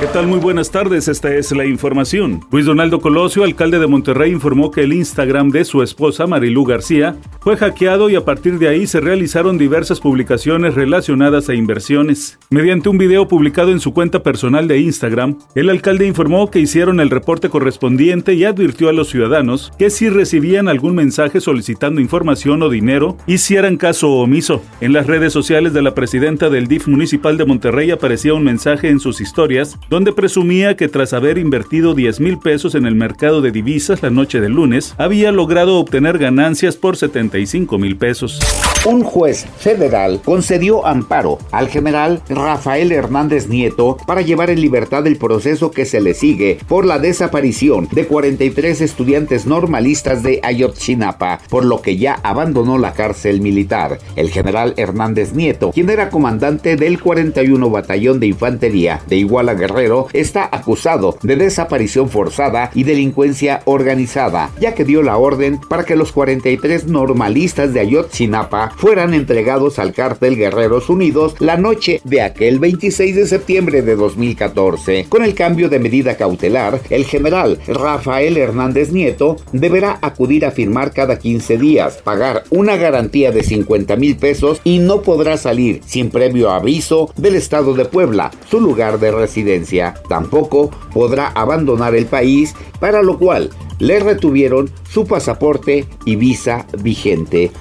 ¿Qué tal? Muy buenas tardes, esta es la información. Luis Donaldo Colosio, alcalde de Monterrey, informó que el Instagram de su esposa Marilú García fue hackeado y a partir de ahí se realizaron diversas publicaciones relacionadas a inversiones. Mediante un video publicado en su cuenta personal de Instagram, el alcalde informó que hicieron el reporte correspondiente y advirtió a los ciudadanos que si recibían algún mensaje solicitando información o dinero, hicieran caso omiso. En las redes sociales de la presidenta del DIF municipal de Monterrey aparecía un mensaje en sus historias donde presumía que tras haber invertido 10 mil pesos en el mercado de divisas la noche del lunes, había logrado obtener ganancias por 75 mil pesos. Un juez federal concedió amparo al general Rafael Hernández Nieto para llevar en libertad el proceso que se le sigue por la desaparición de 43 estudiantes normalistas de Ayotzinapa, por lo que ya abandonó la cárcel militar. El general Hernández Nieto, quien era comandante del 41 Batallón de Infantería de Iguala Guerrero, está acusado de desaparición forzada y delincuencia organizada, ya que dio la orden para que los 43 normalistas de Ayotzinapa fueran entregados al cártel Guerreros Unidos la noche de aquel 26 de septiembre de 2014. Con el cambio de medida cautelar, el general Rafael Hernández Nieto deberá acudir a firmar cada 15 días, pagar una garantía de 50 mil pesos y no podrá salir sin previo aviso del estado de Puebla, su lugar de residencia. Tampoco podrá abandonar el país, para lo cual le retuvieron su pasaporte y visa vigente.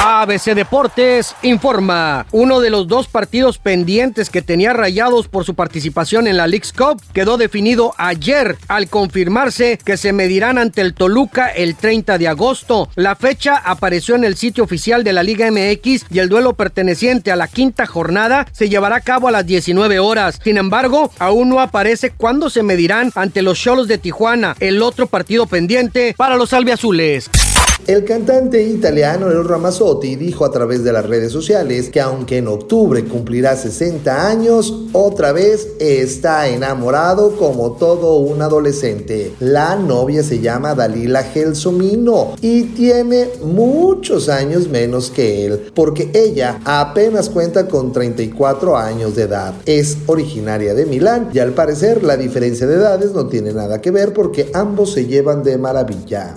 ABC Deportes informa. Uno de los dos partidos pendientes que tenía rayados por su participación en la League's Cup quedó definido ayer al confirmarse que se medirán ante el Toluca el 30 de agosto. La fecha apareció en el sitio oficial de la Liga MX y el duelo perteneciente a la quinta jornada se llevará a cabo a las 19 horas. Sin embargo, aún no aparece cuándo se medirán ante los Cholos de Tijuana, el otro partido pendiente para los albiazules. El cantante italiano El Ramazzotti dijo a través de las redes sociales que aunque en octubre cumplirá 60 años, otra vez está enamorado como todo un adolescente. La novia se llama Dalila Gelsomino y tiene muchos años menos que él, porque ella apenas cuenta con 34 años de edad. Es originaria de Milán y al parecer la diferencia de edades no tiene nada que ver porque ambos se llevan de maravilla.